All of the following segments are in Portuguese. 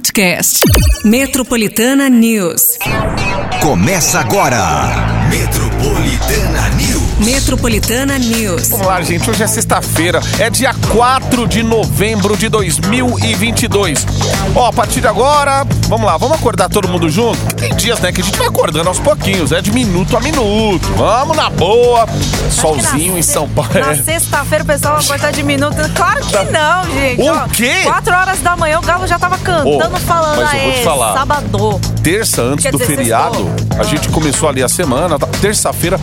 podcast. Metropolitana News. Começa agora. Metropolitana News. Metropolitana News. Vamos lá, gente. Hoje é sexta-feira, é dia 4 de novembro de 2022. Ó, a partir de agora, vamos lá, vamos acordar todo mundo junto? Tem dias, né, que a gente vai acordando aos pouquinhos, é de minuto a minuto. Vamos na boa. Solzinho em São Paulo. Na sexta-feira o pessoal vai acordar de minuto. Claro que não, gente. O Ó, quê? Quatro horas da manhã o Galo já tava cantando, Ô, falando mas eu vou te "Aê, falar. sábado. terça antes Quer do dizer, feriado, sextou. a gente começou ali a semana, tá? Terça-feira,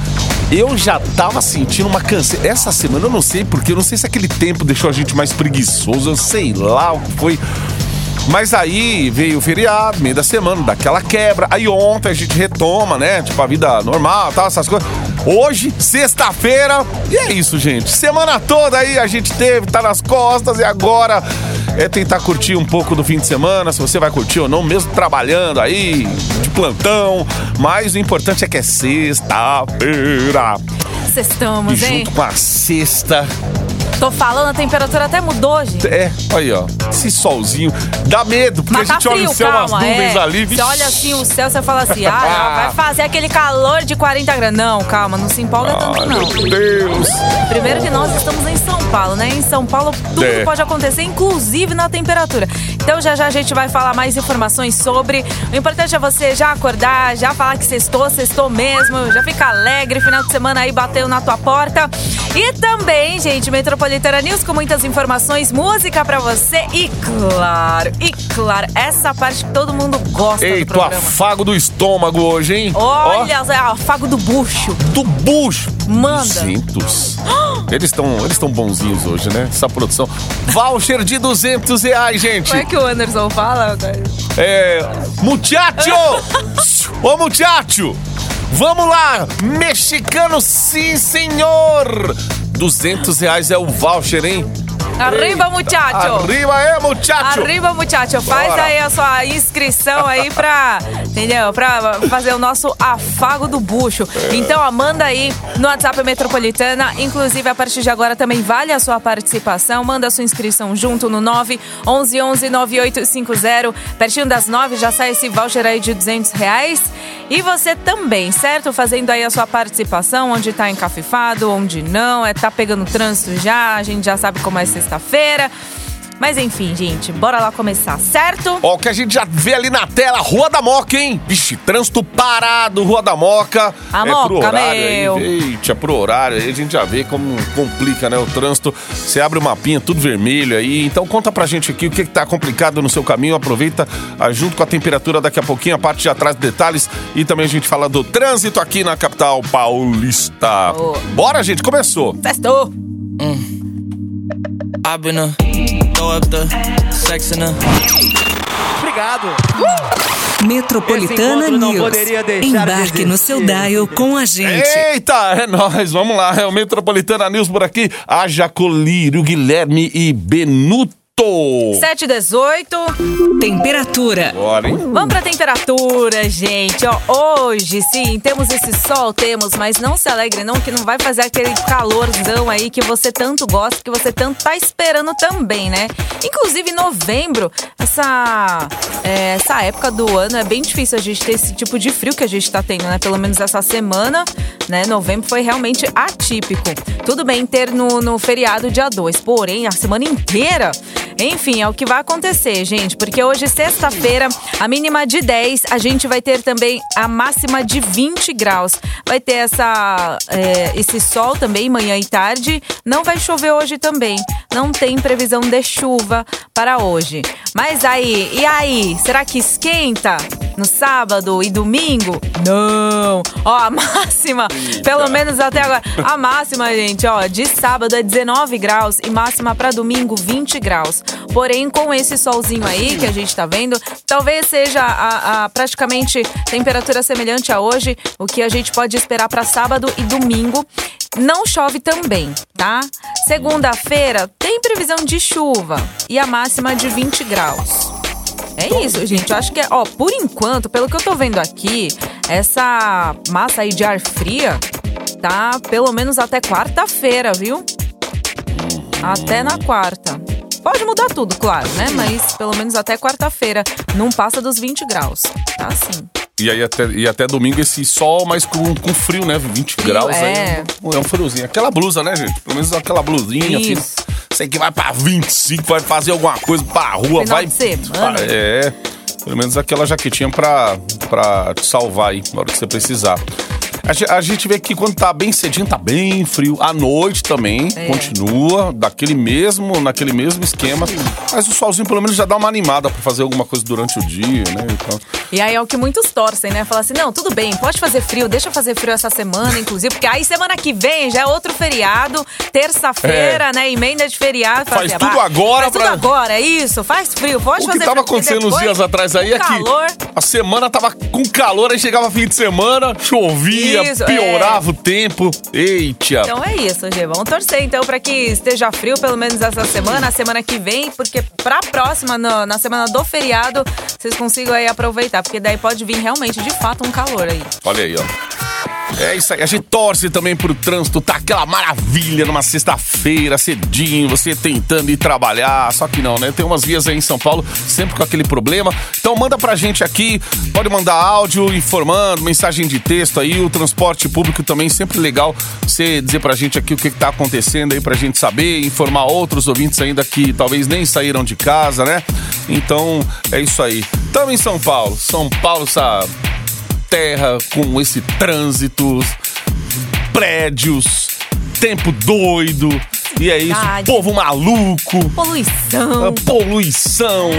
eu já tava sentindo uma canseira. Essa semana eu não sei porque, eu não sei se aquele tempo deixou a gente mais preguiçoso, eu sei lá o que foi. Mas aí veio o feriado, meio da semana, daquela quebra. Aí ontem a gente retoma, né? Tipo, a vida normal, tal, essas coisas. Hoje, sexta-feira, e é isso, gente. Semana toda aí a gente teve, tá nas costas, e agora é tentar curtir um pouco do fim de semana, se você vai curtir ou não, mesmo trabalhando aí, de plantão. Mas o importante é que é sexta-feira. E Sextamos, hein? junto com a sexta, Tô falando, a temperatura até mudou, gente. é, aí ó, esse solzinho dá medo, porque Mas a tá gente olha frio, o céu, calma. umas nuvens é. ali. Você vixe. olha assim o céu, você fala assim, ah, vai fazer aquele calor de 40 graus. Não, calma, não se empolga tanto, Ai, não. meu Deus. Primeiro que nós estamos em São Paulo, né? Em São Paulo tudo É. pode acontecer, inclusive na temperatura. Então já já a gente vai falar mais informações sobre. O importante é você já acordar, já falar que sextou, sextou mesmo, já fica alegre, final de semana aí bateu na tua porta. E também, gente, Metropolitana News com muitas informações, música pra você e claro, e claro, essa parte que todo mundo gosta do Eita, o programa. afago do estômago hoje, hein? Olha, é afago do bucho. Ó, do bucho. Manda. Duzentos. Eles estão eles estão bonzinhos hoje, né? Essa produção. Voucher de 200 reais, gente. Como é que o Anderson fala? É. Muchacho! Ô, muchacho! Vamos lá! Mexicano, sim, senhor! 200 reais é o voucher, hein? Arriba, muchacho! Arriba é, muchacho! Arriba, muchacho. Faz Bora. aí a sua inscrição aí pra, entendeu? Pra fazer o nosso afago do bucho. Então, ó, manda aí no WhatsApp Metropolitana. Inclusive, a partir de agora também vale a sua participação. Manda a sua inscrição junto no 9 11 11 9850. Pertinho das 9 já sai esse voucher aí de 200 reais. E você também, certo? Fazendo aí a sua participação, onde tá encafifado, onde não, é tá pegando trânsito já, a gente já sabe como é sexta-feira. Mas enfim, gente, bora lá começar, certo? Ó, o que a gente já vê ali na tela, Rua da Moca, hein? Vixe, trânsito parado, Rua da Moca. A é pro Moca, horário meu. aí, eita, pro horário aí a gente já vê como complica, né, o trânsito. Você abre o mapinha, tudo vermelho aí. Então conta pra gente aqui o que, que tá complicado no seu caminho. Aproveita ah, junto com a temperatura daqui a pouquinho, a parte de atrás detalhes. E também a gente fala do trânsito aqui na capital paulista. Boa. Bora, gente, começou. Sextou! I've been a throw up the sex in a Obrigado. Metropolitana encontro não News. deixar de Embarque no seu dial com a gente. Eita, é nóis, vamos lá, é o Metropolitana News por aqui. Haja Colírio, Guilherme e Benuto. 718. Temperatura. Bora, hein? Vamos pra temperatura, gente. Ó, hoje, sim, temos esse sol, temos, mas não se alegre não, que não vai fazer aquele calorzão aí que você tanto gosta, que você tanto tá esperando também, né? Inclusive, novembro, essa, é, essa época do ano é bem difícil a gente ter esse tipo de frio que a gente tá tendo, né? Pelo menos essa semana, né? Novembro foi realmente atípico. Tudo bem ter no, no feriado dia 2, porém, a semana inteira enfim, é o que vai acontecer, gente, porque hoje, sexta-feira, a mínima de 10, a gente vai ter também a máxima de 20 graus. Vai ter essa, é, esse sol também, manhã e tarde. Não vai chover hoje também. Não tem previsão de chuva para hoje. Mas aí, e aí? Será que esquenta no sábado e domingo? Não! Ó, a máxima, pelo menos até agora, a máxima, gente, ó, de sábado é 19 graus e máxima para domingo 20 graus. Porém, com esse solzinho aí que a gente tá vendo, talvez seja a, a praticamente temperatura semelhante a hoje, o que a gente pode esperar para sábado e domingo. Não chove também, tá? Segunda-feira tem previsão de chuva e a máxima de 20 graus. É isso, gente. Eu acho que, é, ó, por enquanto, pelo que eu tô vendo aqui, essa massa aí de ar fria tá pelo menos até quarta-feira, viu? Até na quarta. Pode mudar tudo, claro, né? Mas pelo menos até quarta-feira não passa dos 20 graus. Tá assim. E aí até, e até domingo esse sol, mas com, com frio, né? 20 Frio, graus é. aí. É um friozinho. Aquela blusa, né, gente? Pelo menos aquela blusinha. Isso. Filho. Sei que vai pra 25, vai fazer alguma coisa pra rua, Final vai. de semana. É. Pelo menos aquela jaquetinha pra, pra te salvar aí, na hora que você precisar. A A gente vê que quando tá bem cedinho, tá bem frio. À noite também, É. continua daquele mesmo, naquele mesmo esquema. Mas o solzinho pelo menos já dá uma animada pra fazer alguma coisa durante o dia, né? Então, E aí é o que muitos torcem, né? Falar assim, não, tudo bem, pode fazer frio, deixa eu fazer frio essa semana, inclusive, porque aí semana que vem já é outro feriado, terça-feira, né? Emenda de feriado. Faz assim, tudo "Ah, agora Faz tudo pra- agora, é isso, faz frio, pode O fazer que tava frio. porque acontecendo uns dias atrás aí o é que calor, a semana tava com calor, aí chegava fim de semana, chovia, Isso, piorava o tempo. Eita! Então é isso, Gê. Vamos torcer então pra que esteja frio pelo menos essa semana, a semana que vem, porque pra próxima, no- na semana do feriado, vocês consigam aí aproveitar, porque daí pode vir realmente, de fato, um calor aí. Olha aí, ó. É isso aí. A gente torce também pro trânsito, tá aquela maravilha numa sexta-feira, cedinho, você tentando ir trabalhar. Só que não, né? Tem umas vias aí em São Paulo, sempre com aquele problema. Então manda pra gente aqui, pode mandar áudio informando, mensagem de texto aí. O transporte público também sempre legal você dizer pra gente aqui o que, que tá acontecendo aí pra gente saber, informar outros ouvintes ainda que talvez nem saíram de casa, né? Então é isso aí. Tamo em São Paulo. São Paulo, essa terra com esse trânsito, prédios, tempo doido. E é isso, Cidade. povo maluco, Poluição. a poluição,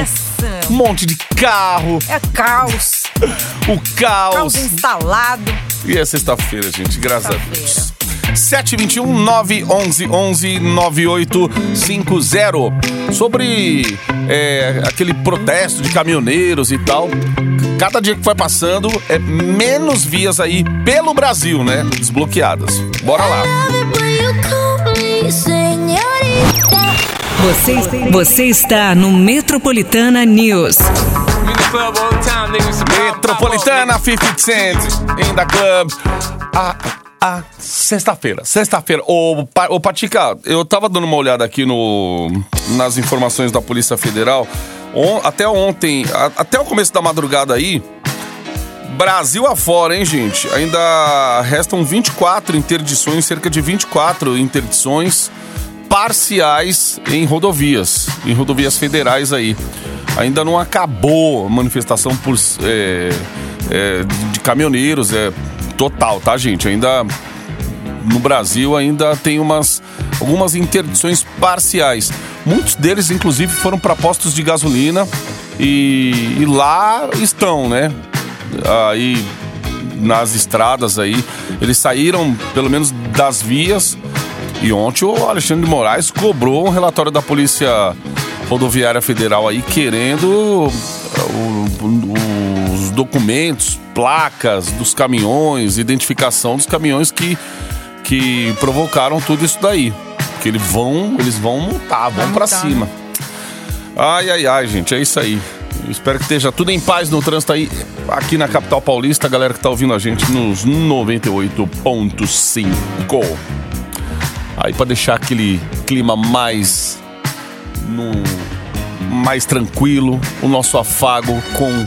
um monte de carro, É caos. o caos. Caos instalado. E é sexta-feira, gente, graças a Sexta-feira. Deus. 721 911 11 9850. Sobre é, aquele protesto de caminhoneiros e tal. Cada dia que vai passando, é menos vias aí pelo Brasil, né? Desbloqueadas. Bora lá. Você, você está no Metropolitana News. Metropolitana 50 Cent in the club. A, a sexta-feira. Sexta-feira. Ô, ô, Patica, eu tava dando uma olhada aqui no, nas informações da Polícia Federal. On- até ontem, a- até o começo da madrugada aí, Brasil afora, hein, gente? Ainda restam 24 interdições, cerca de 24 interdições parciais em rodovias, em rodovias federais aí. Ainda não acabou a manifestação por, é, é, de caminhoneiros, é total, tá, gente? Ainda no Brasil ainda tem umas algumas interdições parciais. Muitos deles, inclusive, foram para postos de gasolina e, e lá estão, né? Aí nas estradas aí, eles saíram pelo menos das vias e ontem o Alexandre de Moraes cobrou um relatório da Polícia Rodoviária Federal aí querendo uh, os documentos, placas dos caminhões, identificação dos caminhões que, que provocaram tudo isso daí. Que eles vão, eles vão multar, vão multar, cima. Ai, ai, ai, gente, é isso aí. Eu espero que esteja tudo em paz no trânsito aí, aqui na capital paulista, a galera que tá ouvindo a gente nos 98.5. Aí pra deixar aquele clima mais no mais tranquilo, o nosso afago com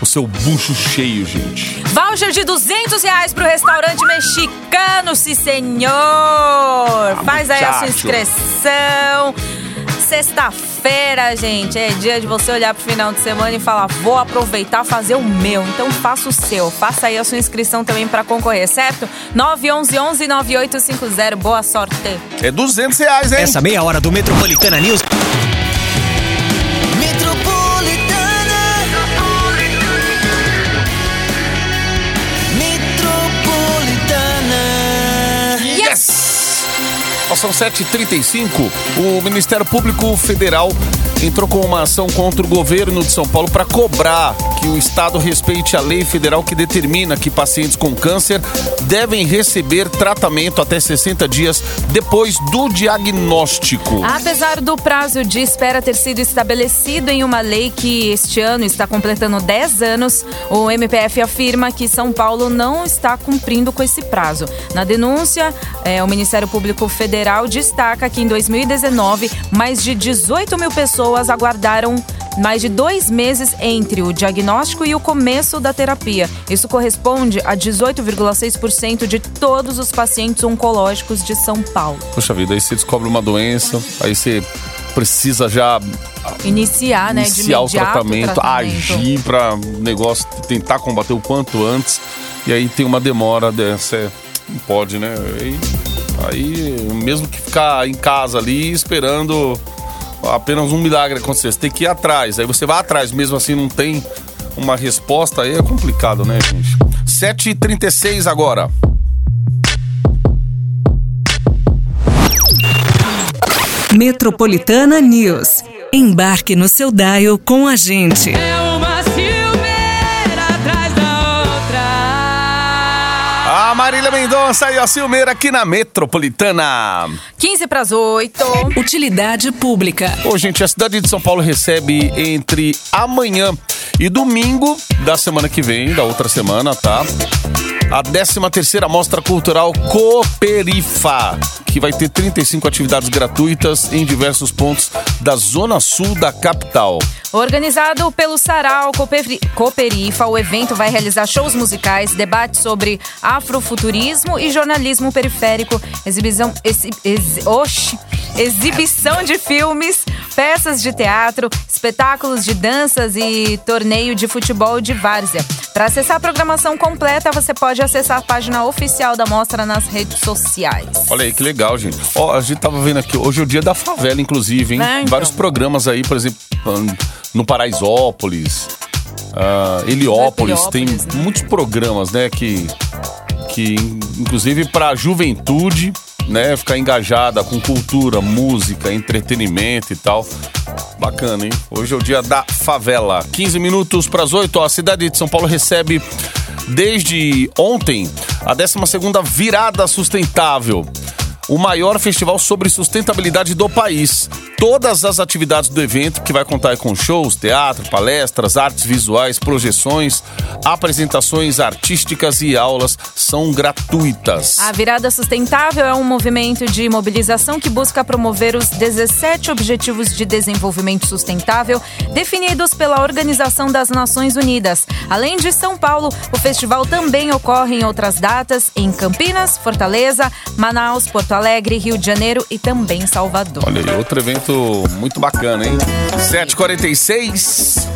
o seu bucho cheio, gente. Voucher de 200 reais pro restaurante mexicano, sim senhor. Faz aí a sua inscrição. Sexta-feira, gente, é dia de você olhar pro final de semana e falar: vou aproveitar fazer o meu. Então faça o seu. Faça aí a sua inscrição também pra concorrer, certo? 911 9850. Boa sorte. É 200 reais, hein? Essa meia hora do Metropolitana News. São 7h35. O Ministério Público Federal entrou com uma ação contra o governo de São Paulo para cobrar que o Estado respeite a lei federal que determina que pacientes com câncer devem receber tratamento até 60 dias depois do diagnóstico. Apesar do prazo de espera ter sido estabelecido em uma lei que este ano está completando 10 anos, o MPF afirma que São Paulo não está cumprindo com esse prazo. Na denúncia, eh, o Ministério Público Federal destaca que em 2019, mais de 18 mil pessoas aguardaram mais de dois meses entre o diagnóstico e o começo da terapia. Isso corresponde a 18,6% de todos os pacientes oncológicos de São Paulo. Poxa vida, aí você descobre uma doença, aí você precisa já Iniciar, né? iniciar o imediato tratamento, agir para o negócio tentar combater o quanto antes. E aí tem uma demora dessa. é, Não pode, né? Aí, aí, mesmo que ficar em casa ali esperando apenas um milagre acontecer, você tem que ir atrás. Aí você vai atrás, mesmo assim não tem uma resposta, aí é complicado, né, gente? 7h36 agora. Metropolitana News. Embarque no seu dial com a gente. A Marília Mendonça e a Silmeira aqui na Metropolitana. 15 para as 8. Utilidade pública. Ô, gente, a cidade de São Paulo recebe entre amanhã e domingo da semana que vem, da outra semana, tá? A 13ª Mostra Cultural Cooperifa, que vai ter 35 atividades gratuitas em diversos pontos da zona sul da capital. Organizado pelo Sarau Cooper- Cooperifa, o evento vai realizar shows musicais, debates sobre afrofuturismo e jornalismo periférico, exibição, exi, exi- oxi, exibição de filmes, peças de teatro, espetáculos de danças e torneio de futebol de várzea. Para acessar a programação completa, você pode acessar a página oficial da mostra nas redes sociais. Olha aí que legal, gente. Ó, a gente tava vendo aqui, hoje é o dia da favela, inclusive, hein? É, então. Vários programas aí, por exemplo, no Paraisópolis, ah, Heliópolis, tem né? muitos programas, né, que, que inclusive para a juventude, né, ficar engajada com cultura, música, entretenimento e tal. Bacana, hein? Hoje é o dia da favela. 15 minutos para as 8, ó, a cidade de São Paulo recebe desde ontem a 12ª Virada Sustentável o maior festival sobre sustentabilidade do país. Todas as atividades do evento, que vai contar com shows, teatro, palestras, artes visuais, projeções, apresentações artísticas e aulas, são gratuitas. A Virada Sustentável é um movimento de mobilização que busca promover os 17 Objetivos de Desenvolvimento Sustentável definidos pela Organização das Nações Unidas. Além de São Paulo, o festival também ocorre em outras datas em Campinas, Fortaleza, Manaus, Porto Alegre, Rio de Janeiro e também Salvador. Olha aí, outro evento muito bacana, hein? 7h46.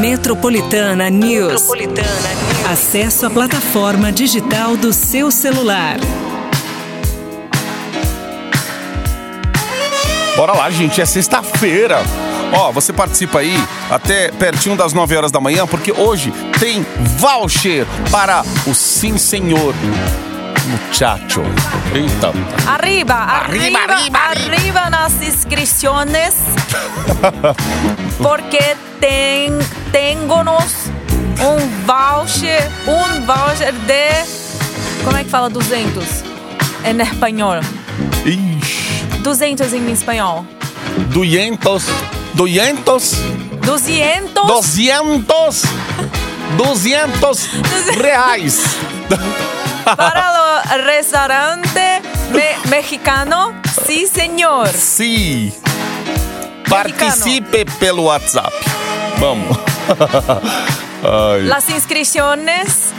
Metropolitana News. Acesso à plataforma digital do seu celular. Bora lá, gente, é sexta-feira. Ó, você participa aí até pertinho das 9 horas da manhã, porque hoje tem voucher para o Sim Senhor Muchacho. Eita. Arriba, Arriba, arriba, arriba, nas inscrições, porque tem, tengonos um voucher, um voucher de, como é que fala 200 em espanhol? Ixi. 200 em espanhol. Duentos. Duentos. 200 Duzentos. Duzentos reais. para restaurante me- mexicano, sí señor. Sim. Participe pelo WhatsApp. Vamos. Ai, Las inscripciones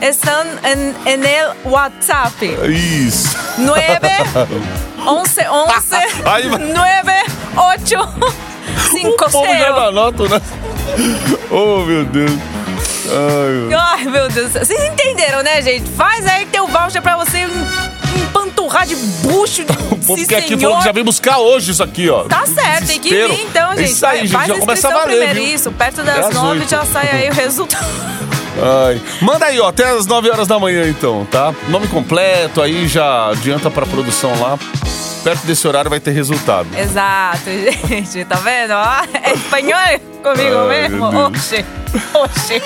están en, en el WhatsApp. isso. 9 11 11 Aí vai- 9 8 5 O povo já 0 dá nota, né? Oh, meu Deus. Ai, meu- Ai, meu Deus. Vocês entenderam, né, gente? Faz aí teu voucher pra você em- empanturrar de bucho de O povo que aqui falou que já veio buscar hoje isso aqui, ó. Tá certo, tem que Desespero. vir então, É gente. Isso aí, gente, Faz já começa a inscrição valer, primeiro, viu? isso. Perto É das às 9 oito. já sai aí o resultado. Ai. Manda aí, ó, até as 9 horas da manhã, então, tá? Nome completo, aí já adianta pra produção lá. Perto desse horário vai ter resultado. Exato, gente, tá vendo? Ó, é espanhol comigo Ai, mesmo? Oxê, oxê.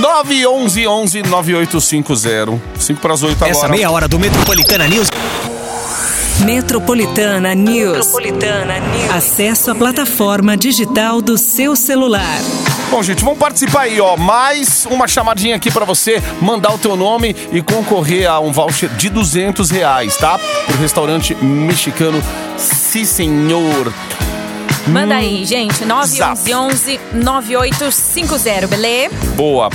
911 11 9850. 5 para as 8 agora. Essa meia hora do Metropolitana News Metropolitana News. Metropolitana News. Acesso à plataforma digital do seu celular. Bom, gente, vamos participar aí, ó. Mais uma chamadinha aqui pra você mandar o teu nome e concorrer a um voucher de 200 reais, tá? Pro restaurante mexicano Si Senhor. Manda aí, gente, 911 9850, beleza? Boa.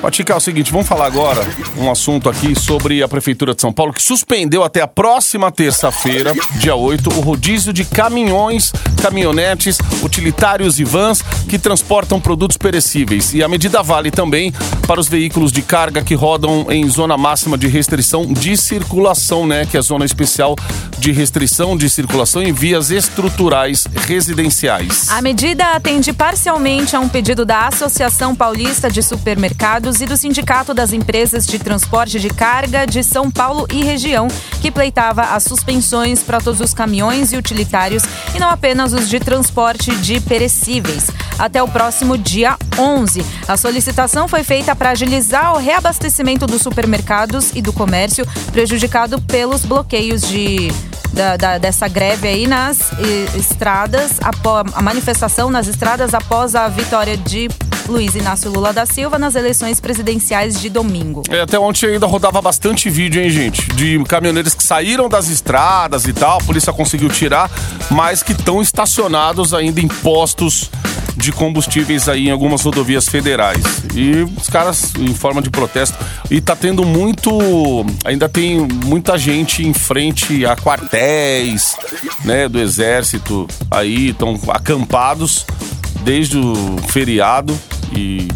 Patica, é o seguinte, vamos falar agora um assunto aqui sobre a Prefeitura de São Paulo que suspendeu até a próxima terça-feira, dia 8, o rodízio de caminhões, caminhonetes, utilitários e vans que transportam produtos perecíveis. E a medida vale também para os veículos de carga que rodam em zona máxima de restrição de circulação, né? Que é a zona especial de restrição de circulação em vias estruturais residenciais. A medida atende parcialmente a um pedido da Associação Paulista de Supermercados e do Sindicato das Empresas de Transporte de Carga de São Paulo e região, que pleitava as suspensões para todos os caminhões e utilitários e não apenas os de transporte de perecíveis. Até o próximo dia 11. A solicitação foi feita para agilizar o reabastecimento dos supermercados e do comércio prejudicado pelos bloqueios de da- da- dessa greve aí nas estradas, apó- a manifestação nas estradas após a vitória de Luiz Inácio Lula da Silva nas eleições presidenciais de domingo. É, até ontem ainda rodava bastante vídeo, hein, gente? De caminhoneiros que saíram das estradas e tal, a polícia conseguiu tirar, mas que estão estacionados ainda em postos de combustíveis aí em algumas rodovias federais. E os caras em forma de protesto. E tá tendo muito. Ainda tem muita gente em frente a quartéis, né, do exército aí, estão acampados desde o feriado e,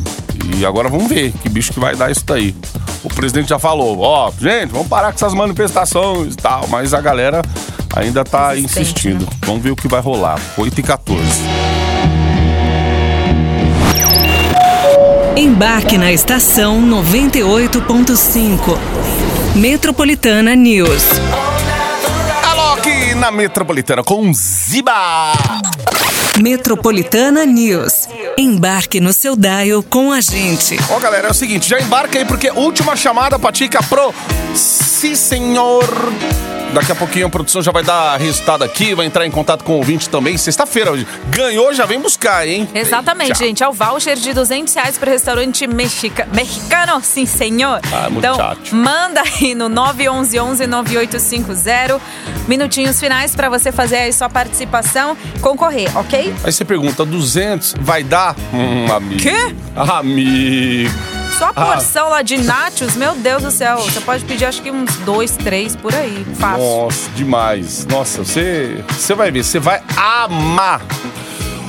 e agora vamos ver que bicho que vai dar isso daí. O presidente já falou, ó, gente, vamos parar com essas manifestações e tal, mas a galera ainda tá insistindo. né? Vamos ver o que vai rolar. 8 e 14. Embarque na estação 98.5. Metropolitana News. Alô, aqui na Metropolitana com Ziba! Metropolitana News. Embarque no seu dial com a gente. Ó, galera, é o seguinte, já embarca aí porque última chamada, Patica, pro Si Senhor. Daqui a pouquinho a produção já vai dar resultado aqui, vai entrar em contato com o ouvinte também. Sexta-feira hoje. Ganhou, já vem buscar, hein? Exatamente, Eita. gente. É o voucher de 200 reais para o restaurante mexica... mexicano, sim, senhor. Ah, então, muchacho. manda aí no 911-9850. Minutinhos finais para você fazer aí sua participação, concorrer, ok? Aí você pergunta, 200 vai dar? Hum, amigo. Quê? Amigo. Só a Ah. porção lá de nachos, meu Deus do céu. Você pode pedir acho que uns dois, três por aí. Fácil. Nossa, demais. Nossa, você, você vai ver, você vai amar.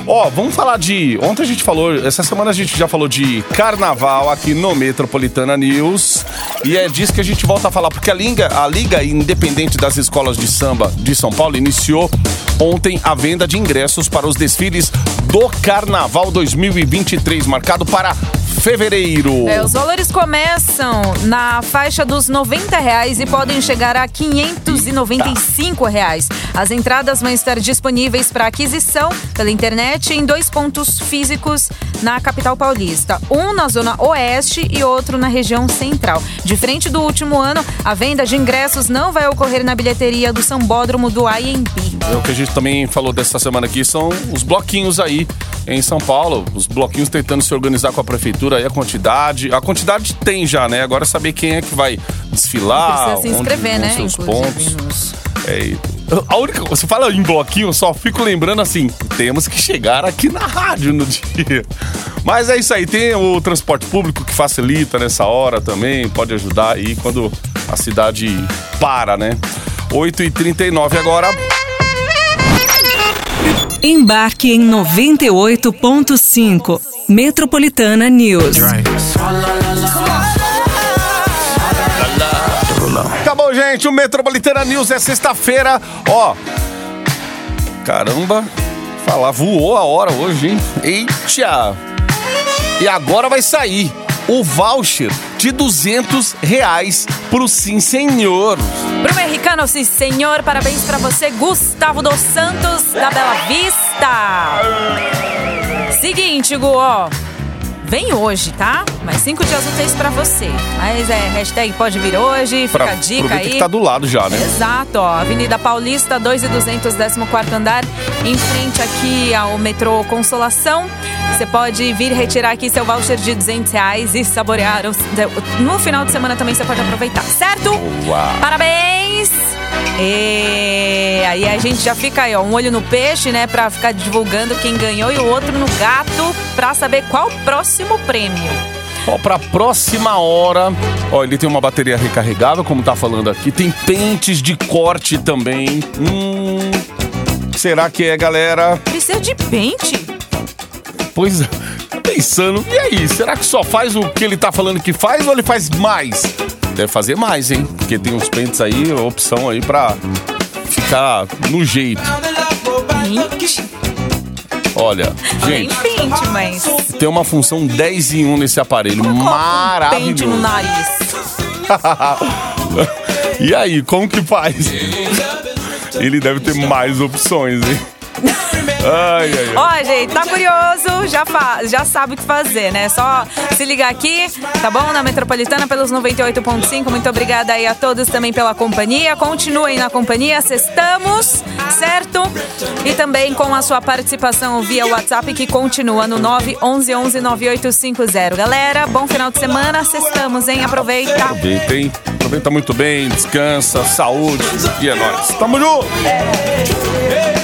Ó, vamos falar de. Ontem a gente falou, essa semana a gente já falou de carnaval aqui no Metropolitana News. E é disso que a gente volta a falar, porque a Liga, a Liga Independente das Escolas de Samba de São Paulo iniciou ontem a venda de ingressos para os desfiles do Carnaval 2023, marcado para fevereiro. É, os valores começam na faixa dos 90 reais e podem chegar a 595 reais. As entradas vão estar disponíveis para aquisição pela internet em dois pontos físicos na capital paulista. Um na zona oeste e outro na região central. Diferente do último ano, a venda de ingressos não vai ocorrer na bilheteria do Sambódromo do IMB. É o que a gente também falou dessa semana aqui são os bloquinhos aí em São Paulo. Os bloquinhos tentando se organizar com a prefeitura aí, a quantidade. A quantidade tem já, né? Agora é saber quem é que vai desfilar. Precisa se inscrever, onde né? Seus Inclusive, pontos. É, a única, você fala em bloquinho, eu só fico lembrando assim, temos que chegar aqui na rádio no dia. Mas é isso aí, tem o transporte público que facilita nessa hora também, pode ajudar aí quando a cidade para, né? 8h39 agora. Embarque em 98.5. Metropolitana News. Acabou, gente. O Metropolitana News é sexta-feira. Ó. Caramba. Falar, voou a hora hoje, hein? Eita! E agora vai sair o voucher de 200 reais pro Sim Senhor. Bruno Henricano, sim senhor, parabéns pra você, Gustavo dos Santos, da Bela Vista. Seguinte, Gu, ó. Vem hoje, tá? Mais cinco dias úteis pra você. Mas é, hashtag pode vir hoje, fica Pra, a dica aí. que tá do lado já, né? Exato, ó. Avenida Paulista, 2 e 200, 14 andar, em frente aqui ao metrô Consolação. Você pode vir retirar aqui seu voucher de 200 reais e saborear. No final de semana também você pode aproveitar, certo? Boa. Parabéns! E aí a gente já fica aí, ó, um olho no peixe, né, pra ficar divulgando quem ganhou e o outro no gato pra saber qual o próximo prêmio. Ó, pra próxima hora, ó, ele tem uma bateria recarregável, como tá falando aqui. Tem pentes de corte também. Hum, será que é, galera? Precisa de pente? Pois é, tô pensando, e aí? Será que só faz o que ele tá falando que faz ou ele faz mais? Deve fazer mais, hein? Porque tem uns pentes aí, opção aí pra ficar no jeito. Pente? Olha, Tem gente, pente, mas. tem uma função 10 em 1 nesse aparelho. Como coloca um pente no Maravilhoso. nariz. E aí, como que faz? Ele deve ter mais opções, hein? Ai, ai, ai. Ó, gente, tá curioso? Já, fa já sabe o que fazer, né? Só se ligar aqui, tá bom? Na Metropolitana pelos 98.5. Muito obrigada aí a todos também pela companhia. Continuem na companhia, cestamos, certo? E também com a sua participação via WhatsApp que continua no 911 9850. Galera, bom final de semana, cestamos, hein? Aproveita. Aproveita, hein? Aproveita muito bem, descansa, saúde e é nóis. Tamo junto!